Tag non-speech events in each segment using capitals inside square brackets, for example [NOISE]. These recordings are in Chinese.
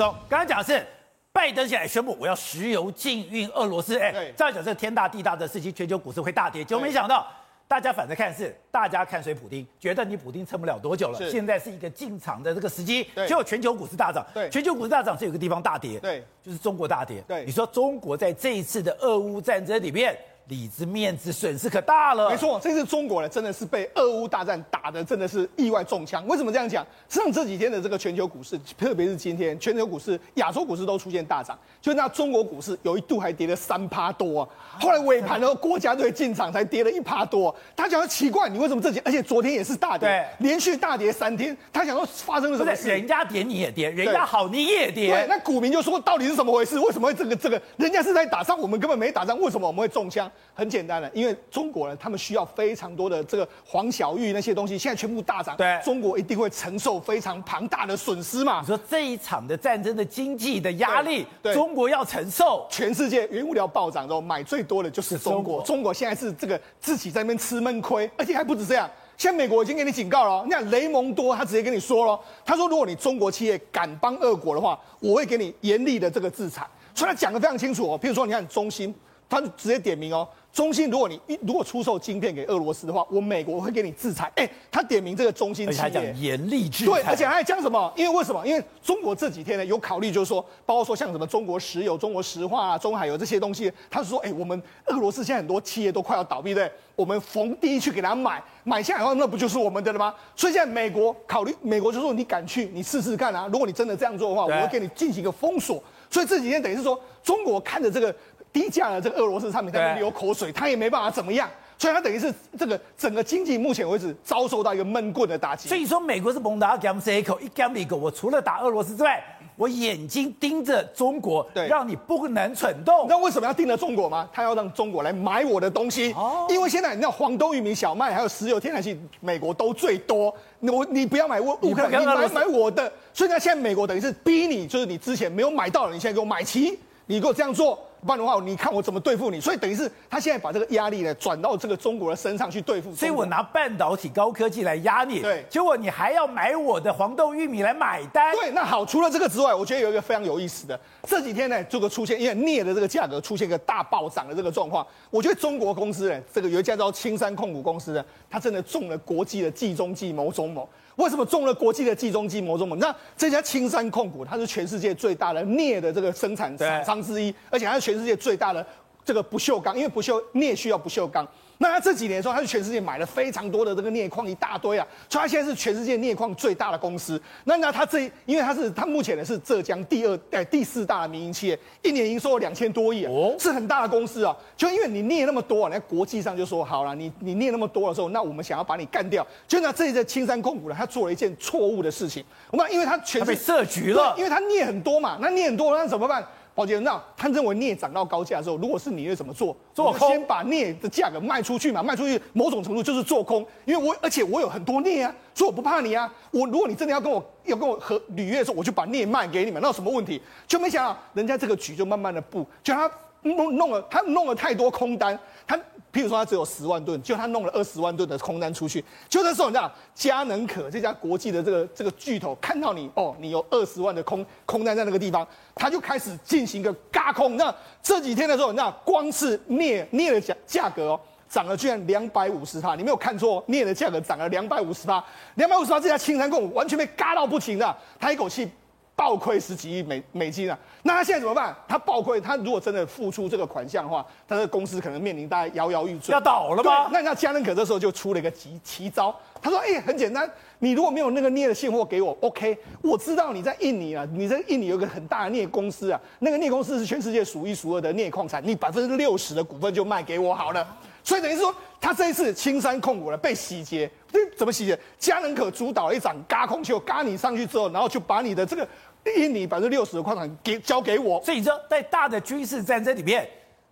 走，刚刚讲的是拜登现在宣布我要石油禁运俄罗斯，哎，这样讲这天大地大的事情，全球股市会大跌，结果没想到。大家反着看是，大家看谁普丁，觉得你普丁撑不了多久了。现在是一个进场的这个时机，结果全球股市大涨。对，全球股市大涨是有个地方大跌，对，就是中国大跌。对，你说中国在这一次的俄乌战争里面。里子面子损失可大了。没错，这次中国呢，真的是被俄乌大战打的真的是意外中枪。为什么这样讲？实际上这几天的这个全球股市，特别是今天全球股市、亚洲股市都出现大涨，就那中国股市有一度还跌了三趴多，后来尾盘的国家队进场才跌了一趴多。他讲说奇怪，你为什么这几？而且昨天也是大跌，连续大跌三天。他想说发生了什么事？人家跌你也跌，人家好你也跌。对，那股民就说到底是怎么回事？为什么会这个这个？人家是在打仗，我们根本没打仗，为什么我们会中枪？很简单的，因为中国人他们需要非常多的这个黄小玉那些东西，现在全部大涨，对，中国一定会承受非常庞大的损失嘛。你说这一场的战争的经济的压力，对，中国要承受。全世界原物料暴涨之后，买最多的就是中国。中国现在是这个自己在那边吃闷亏，而且还不止这样。现在美国已经给你警告了，你看雷蒙多他直接跟你说了，他说如果你中国企业敢帮俄国的话，我会给你严厉的这个制裁。所以他讲的非常清楚哦，譬如说你看中芯，他直接点名哦。中芯，如果你一如果出售晶片给俄罗斯的话，我美国会给你制裁。哎、欸，他点名这个中芯企业，还讲严厉制裁。对，而且还讲什么？因为为什么？因为中国这几天呢有考虑，就是说，包括说像什么中国石油、中国石化啊、中海油这些东西，他说，哎、欸，我们俄罗斯现在很多企业都快要倒闭，对，我们逢低去给他买，买下来的话，那不就是我们的了吗？所以现在美国考虑，美国就说你敢去，你试试看啊。如果你真的这样做的话，我会给你进行一个封锁。所以这几天等于是说，中国看着这个。低价的这个俄罗斯产品在那流口水，他也没办法怎么样，所以他等于是这个整个经济目前为止遭受到一个闷棍的打击。所以说，美国是猛打 gam c 一口一 gam 一个，我除了打俄罗斯之外，我眼睛盯着中国，对，让你不能蠢动。那为什么要盯着中国吗？他要让中国来买我的东西，哦，因为现在你知道黄豆、玉米、小麦还有石油、天然气，美国都最多。我你不要买乌乌克兰，你买买我的。所以呢，现在美国等于是逼你，就是你之前没有买到的，你现在给我买齐，你给我这样做。不然的话，你看我怎么对付你？所以等于是他现在把这个压力呢转到这个中国的身上去对付。所以我拿半导体高科技来压你，对，结果你还要买我的黄豆、玉米来买单。对，那好，除了这个之外，我觉得有一个非常有意思的，这几天呢，这个出现因为镍的这个价格出现一个大暴涨的这个状况，我觉得中国公司呢，这个有一家叫青山控股公司呢，它真的中了国际的计中计谋中谋。为什么中了国际的计中计谋中谋？那这家青山控股，它是全世界最大的镍的这个生产厂商之一，而且它是全世界最大的这个不锈钢，因为不锈镍需要不锈钢。那他这几年说，他是全世界买了非常多的这个镍矿，一大堆啊，所以他现在是全世界镍矿最大的公司。那那他这，因为他是他目前呢是浙江第二哎第四大的民营企业，一年营收两千多亿啊，是很大的公司啊。就因为你镍那么多，啊，那国际上就说好了，你你镍那么多的时候，那我们想要把你干掉。就那这一个青山控股呢，他做了一件错误的事情。我们因为他全被设局了，因为他镍很多嘛，那镍很多那怎么办？宝洁，那他认为镍涨到高价的时候，如果是你会怎么做？做空，先把镍的价格卖出去嘛，卖出去某种程度就是做空，因为我而且我有很多镍啊，所以我不怕你啊。我如果你真的要跟我要跟我和履约的时候，我就把镍卖给你们，那有什么问题？就没想到人家这个局就慢慢的布，就他弄弄了，他弄了太多空单，他。譬如说，他只有十万吨，就他弄了二十万吨的空单出去。就这时候，你知道，佳能可这家国际的这个这个巨头看到你哦，你有二十万的空空单在那个地方，他就开始进行一个嘎空。那这几天的时候，你知道，光是镍镍的价价格哦，涨了居然两百五十趴，你没有看错，镍的价格涨了两百五十趴，两百五十趴，这家青山控股完全被嘎到不行的，他一口气。暴亏十几亿美美金啊！那他现在怎么办？他暴亏，他如果真的付出这个款项的话，他的公司可能面临大家摇摇欲坠，要倒了吗？那那嘉能可这时候就出了一个奇奇招，他说：“哎、欸，很简单，你如果没有那个镍的现货给我，OK，我知道你在印尼啊，你在印尼有个很大的镍公司啊，那个镍公司是全世界数一数二的镍矿产，你百分之六十的股份就卖给我好了。所以等于说，他这一次青山控股了被洗劫，怎么洗劫？嘉能可主导了一场嘎空球，嘎你上去之后，然后就把你的这个。印尼百分之六十的矿产给交给我，所以你说在大的军事战争里面，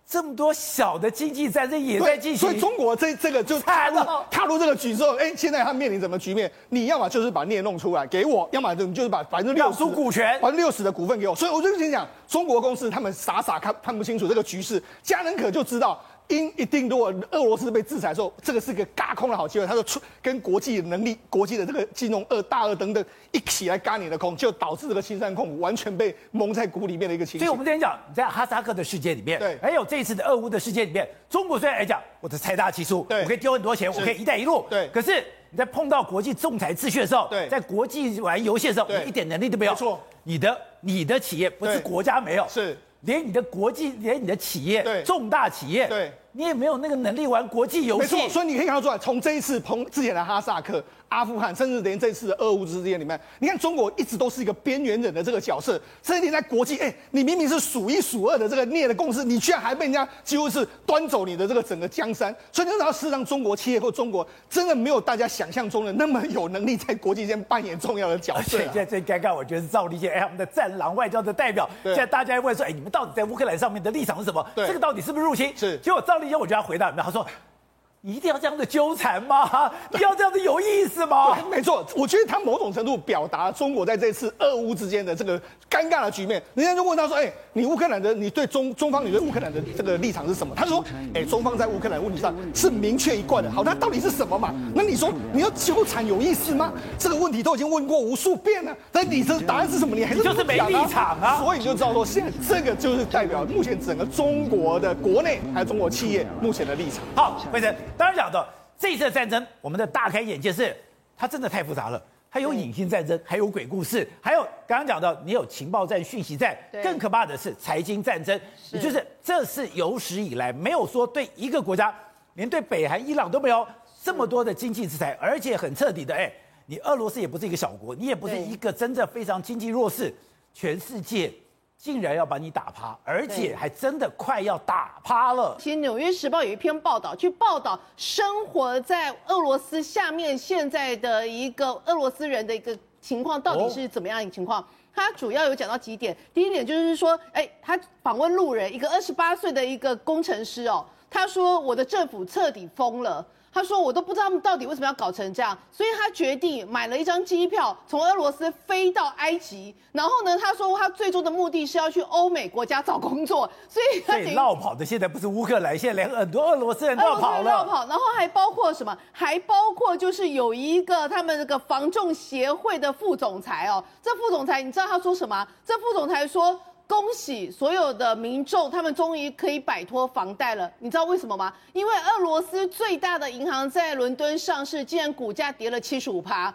这么多小的经济战争也在进行。所以中国这这个就踏入踏入这个局之后，哎，现在他面临什么局面？你要么就是把镍弄出来给我，要么就就是把百分之六十股权，百分之六十的股份给我。所以我就跟你讲，中国公司他们傻傻看看不清楚这个局势，嘉能可就知道。因一定如果俄罗斯被制裁的时候，这个是个嘎空的好机会，他说出跟国际能力、国际的这个金融二大二等等一起来嘎你的空，就导致这个青山控股完全被蒙在鼓里面的一个情况。所以我们之前讲，在哈萨克的世界里面，对，还有这一次的俄乌的世界里面，中国虽然来讲，我的财大气粗，对，我可以丢很多钱，我可以一带一路，对，可是你在碰到国际仲裁秩序的时候，对，在国际玩游戏的时候，你一点能力都没有，没错，你的你的企业不是国家没有，是。连你的国际，连你的企业，重大企业，对，你也没有那个能力玩国际游戏。没错，所以你可以看得出来，从这一次彭之前的哈萨克。阿富汗，甚至连这次的俄乌之间里面，你看中国一直都是一个边缘人的这个角色，甚至在国际，哎、欸，你明明是数一数二的这个镍的公司，你居然还被人家几乎是端走你的这个整个江山，所以你知道，事实上中国企业或中国真的没有大家想象中的那么有能力在国际间扮演重要的角色、啊。现在最尴尬，我觉得是赵立坚，哎，我们的战狼外交的代表，现在大家问说，哎，你们到底在乌克兰上面的立场是什么？这个到底是不是入侵？是。结果赵张丽，我就要回答，然后说一定要这样的纠缠吗？[LAUGHS] 一定要这样子有意思吗？没错，我觉得他某种程度表达中国在这次俄乌之间的这个尴尬的局面。人家就问他说：“哎、欸，你乌克兰的，你对中中方，你对乌克兰的这个立场是什么？”他说：“哎、欸，中方在乌克兰问题上是明确一贯的。好，那到底是什么嘛？那你说你要纠缠有意思吗？这个问题都已经问过无数遍了。但你这答案是什么？你还是就是没立场啊。所以你就知道说，现在这个就是代表目前整个中国的国内还有中国企业目前的立场。好，辉诚，当然讲到。这次的战争，我们的大开眼界是，它真的太复杂了。它有隐性战争，还有鬼故事，还有刚刚讲到你有情报战、讯息战，更可怕的是财经战争。也就是这是有史以来没有说对一个国家，连对北韩、伊朗都没有这么多的经济制裁，而且很彻底的。哎，你俄罗斯也不是一个小国，你也不是一个真正非常经济弱势，全世界。竟然要把你打趴，而且还真的快要打趴了。其实《纽约时报》有一篇报道，去报道生活在俄罗斯下面现在的一个俄罗斯人的一个情况到底是怎么样一个情况。他主要有讲到几点，第一点就是说，哎，他访问路人，一个二十八岁的一个工程师哦，他说我的政府彻底疯了。他说：“我都不知道他们到底为什么要搞成这样，所以他决定买了一张机票，从俄罗斯飞到埃及。然后呢，他说他最终的目的是要去欧美国家找工作。[LAUGHS] 所以他绕跑的现在不是乌克兰，现在连很多俄罗斯人都跑了。[LAUGHS] 跑，然后还包括什么？还包括就是有一个他们那个防重协会的副总裁哦。这副总裁你知道他说什么？这副总裁说。”恭喜所有的民众，他们终于可以摆脱房贷了。你知道为什么吗？因为俄罗斯最大的银行在伦敦上市，竟然股价跌了七十五趴。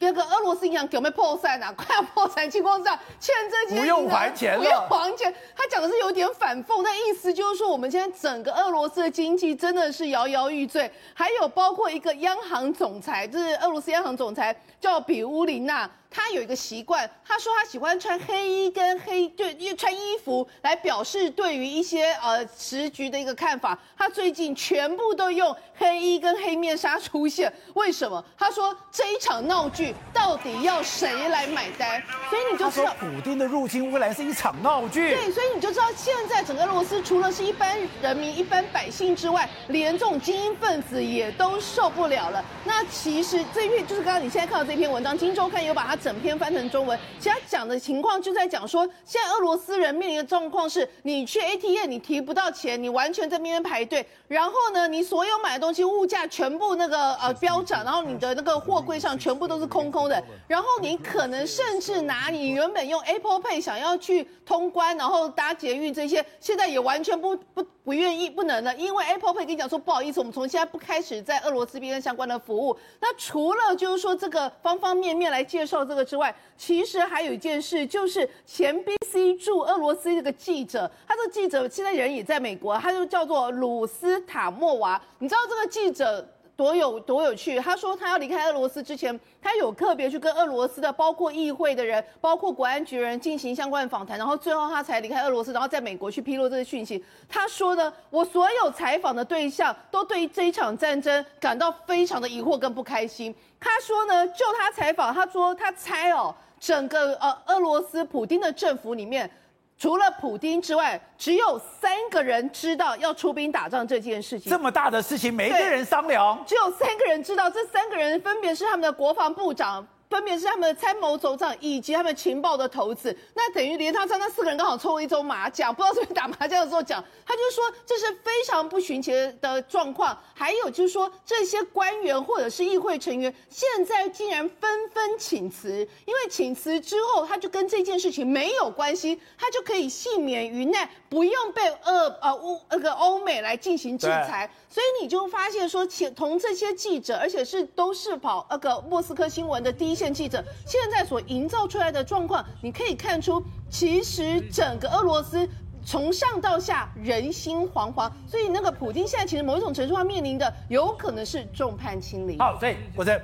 那个俄罗斯银行有没有破产啊，快要破产情况下，欠这些不用还钱了，不用还钱。他讲的是有点反讽，但意思就是说，我们现在整个俄罗斯的经济真的是摇摇欲坠。还有包括一个央行总裁，就是俄罗斯央行总裁叫比乌林娜。他有一个习惯，他说他喜欢穿黑衣跟黑，就因为穿衣服来表示对于一些呃时局的一个看法。他最近全部都用黑衣跟黑面纱出现，为什么？他说这一场闹剧到底要谁来买单？所以你就知道，普丁的入侵乌克兰是一场闹剧。对，所以你就知道现在整个俄罗斯除了是一般人民、一般百姓之外，连这种精英分子也都受不了了。那其实这一篇就是刚刚你现在看到这篇文章，《金周刊》有把它。整篇翻成中文，其实他讲的情况就在讲说，现在俄罗斯人面临的状况是，你去 ATM 你提不到钱，你完全在那边排队，然后呢，你所有买的东西物价全部那个呃飙涨，然后你的那个货柜上全部都是空空的，然后你可能甚至拿你原本用 Apple Pay 想要去通关，然后搭捷运这些，现在也完全不不不愿意不能了，因为 Apple Pay 跟你讲说不好意思，我们从现在不开始在俄罗斯边相关的服务。那除了就是说这个方方面面来介绍。这个之外，其实还有一件事，就是前 BC 驻俄罗斯这个记者，他这个记者现在人也在美国，他就叫做鲁斯塔莫娃。你知道这个记者多有多有趣？他说他要离开俄罗斯之前，他有特别去跟俄罗斯的包括议会的人、包括国安局人进行相关访谈，然后最后他才离开俄罗斯，然后在美国去披露这个讯息。他说呢，我所有采访的对象都对这一场战争感到非常的疑惑跟不开心。他说呢，就他采访，他说他猜哦，整个呃俄罗斯普丁的政府里面，除了普丁之外，只有三个人知道要出兵打仗这件事情。这么大的事情，没一个人商量。只有三个人知道，这三个人分别是他们的国防部长分别是他们的参谋总长以及他们情报的头子。那等于连他这那四个人刚好抽了一周麻将，不知道是不是打麻将的时候讲，他就说这是非常不寻常的状况。还有就是说，这些官员或者是议会成员现在竟然纷纷请辞，因为请辞之后，他就跟这件事情没有关系，他就可以幸免于难，不用被呃呃欧那个欧美来进行制裁。所以你就发现说，请同这些记者，而且是都是跑那个莫斯科新闻的第一线记者，现在所营造出来的状况，你可以看出，其实整个俄罗斯从上到下人心惶惶。所以那个普京现在其实某一种程度上面临的，有可能是众叛亲离。好，所以我这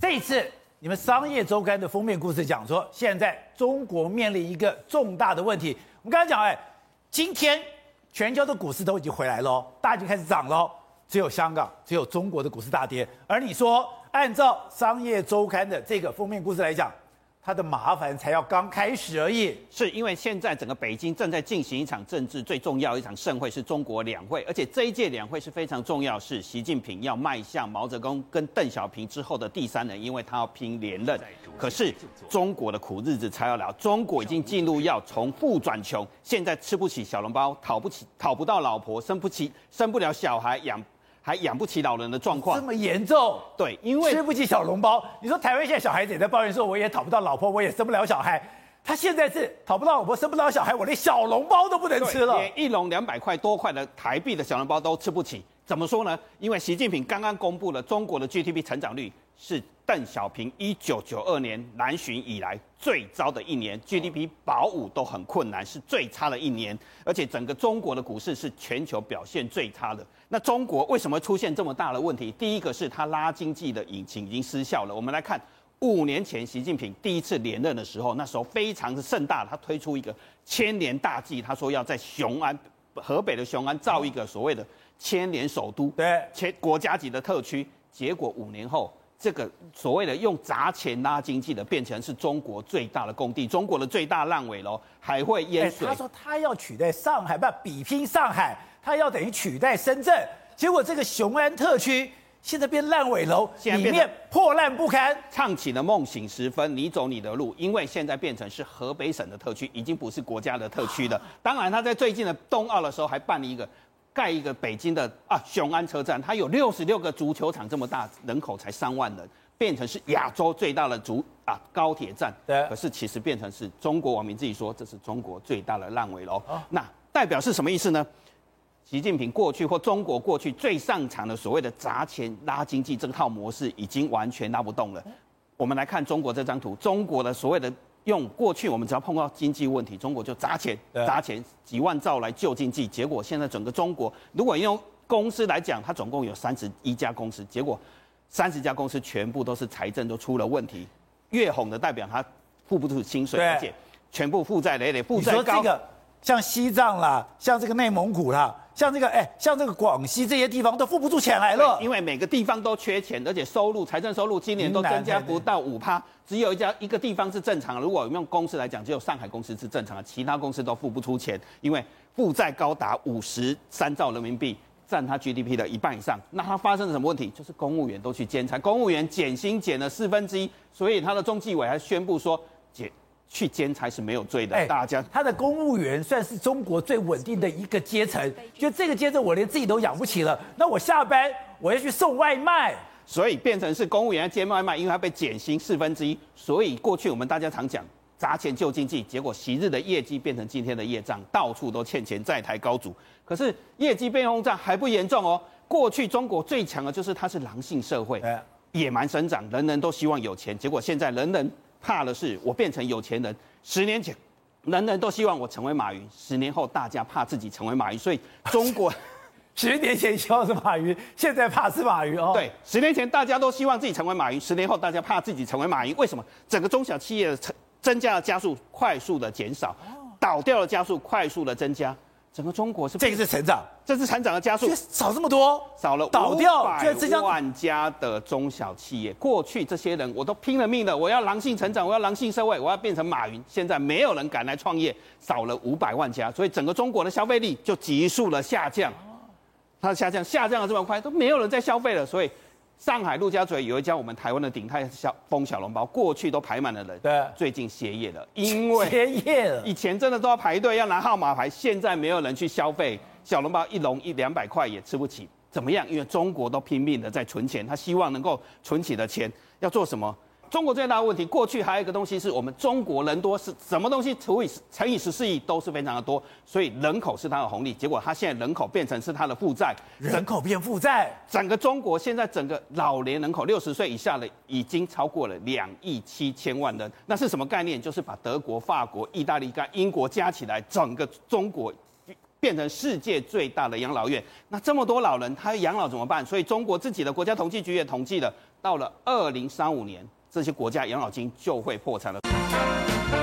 这一次你们商业周刊的封面故事讲说，现在中国面临一个重大的问题。我们刚才讲，哎，今天全球的股市都已经回来了，大家已经开始涨了。只有香港，只有中国的股市大跌。而你说，按照《商业周刊》的这个封面故事来讲，它的麻烦才要刚开始而已。是因为现在整个北京正在进行一场政治最重要一场盛会，是中国两会，而且这一届两会是非常重要，是习近平要迈向毛泽东跟邓小平之后的第三人，因为他要拼连任。可是中国的苦日子才要来，中国已经进入要从富转穷，现在吃不起小笼包，讨不起，讨不到老婆，生不起，生不了小孩，养。还养不起老人的状况这么严重？对，因为吃不起小笼包。你说台湾现在小孩子也在抱怨说，我也讨不到老婆，我也生不了小孩。他现在是讨不到老婆，生不了小孩，我连小笼包都不能吃了，连一笼两百块多块的台币的小笼包都吃不起。怎么说呢？因为习近平刚刚公布了中国的 GDP 成长率是邓小平一九九二年南巡以来最糟的一年，GDP 保五都很困难，是最差的一年。而且整个中国的股市是全球表现最差的。那中国为什么出现这么大的问题？第一个是它拉经济的引擎已经失效了。我们来看五年前习近平第一次连任的时候，那时候非常的盛大，他推出一个千年大计，他说要在雄安，河北的雄安造一个所谓的。千年首都，对，千国家级的特区，结果五年后，这个所谓的用砸钱拉经济的，变成是中国最大的工地，中国的最大烂尾楼还会淹水。他说他要取代上海，不比拼上海，他要等于取代深圳。结果这个雄安特区现在变烂尾楼，里面破烂不堪。唱起了梦醒时分，你走你的路，因为现在变成是河北省的特区，已经不是国家的特区了。[SIGHS] 当然，他在最近的冬奥的时候还办了一个。盖一个北京的啊雄安车站，它有六十六个足球场这么大，人口才三万人，变成是亚洲最大的足啊高铁站。对。可是其实变成是中国网民自己说，这是中国最大的烂尾楼。哦。那代表是什么意思呢？习近平过去或中国过去最擅长的所谓的砸钱拉经济这套模式，已经完全拉不动了。我们来看中国这张图，中国的所谓的。用过去我们只要碰到经济问题，中国就砸钱砸钱几万兆来救经济。结果现在整个中国，如果用公司来讲，它总共有三十一家公司，结果三十家公司全部都是财政都出了问题。越红的代表他付不出薪水，而且全部负债累累，负债高。像西藏啦，像这个内蒙古啦，像这个哎，像这个广西这些地方都付不出钱来了，因为每个地方都缺钱，而且收入财政收入今年都增加不到五趴，只有一家一个地方是正常的。如果用公司来讲，只有上海公司是正常的，其他公司都付不出钱，因为负债高达五十三兆人民币，占它 GDP 的一半以上。那它发生了什么问题？就是公务员都去兼差，公务员减薪减了四分之一，所以他的中纪委还宣布说。去兼差是没有罪的。哎，大家，他的公务员算是中国最稳定的一个阶层，就这个阶层，我连自己都养不起了，那我下班我要去送外卖，所以变成是公务员兼外卖，因为他被减薪四分之一，所以过去我们大家常讲砸钱救经济，结果昔日的业绩变成今天的业障，到处都欠钱，债台高筑。可是业绩被轰炸还不严重哦，过去中国最强的就是它是狼性社会，野蛮生长，人人都希望有钱，结果现在人人。怕的是我变成有钱人。十年前，人人都希望我成为马云；十年后，大家怕自己成为马云。所以，中国 [LAUGHS] 十年前希望是马云，现在怕是马云哦。对，十年前大家都希望自己成为马云，十年后大家怕自己成为马云。为什么？整个中小企业的增增加的加速快速的减少，倒掉的加速快速的增加。整个中国是这个是成长，这是成长的加速，少这么多，少了倒掉百万家的中小企业。过去这些人我都拼了命的，我要狼性成长，我要狼性社会，我要变成马云。现在没有人敢来创业，少了五百万家，所以整个中国的消费力就急速的下降。它的下降下降的这么快，都没有人在消费了，所以上海陆家嘴有一家我们台湾的鼎泰小风小笼包，过去都排满了人，对，最近歇业了，因为歇业了。以前真的都要排队要拿号码牌，现在没有人去消费小笼包，一笼一两百块也吃不起，怎么样？因为中国都拼命的在存钱，他希望能够存起的钱要做什么？中国最大的问题，过去还有一个东西是我们中国人多，是什么东西除以乘以十四亿都是非常的多，所以人口是它的红利。结果它现在人口变成是它的负债，人口变负债，整个中国现在整个老年人口六十岁以下的已经超过了两亿七千万人。那是什么概念？就是把德国、法国、意大利跟英国加起来，整个中国变成世界最大的养老院。那这么多老人，他养老怎么办？所以中国自己的国家统计局也统计了，到了二零三五年。这些国家养老金就会破产了。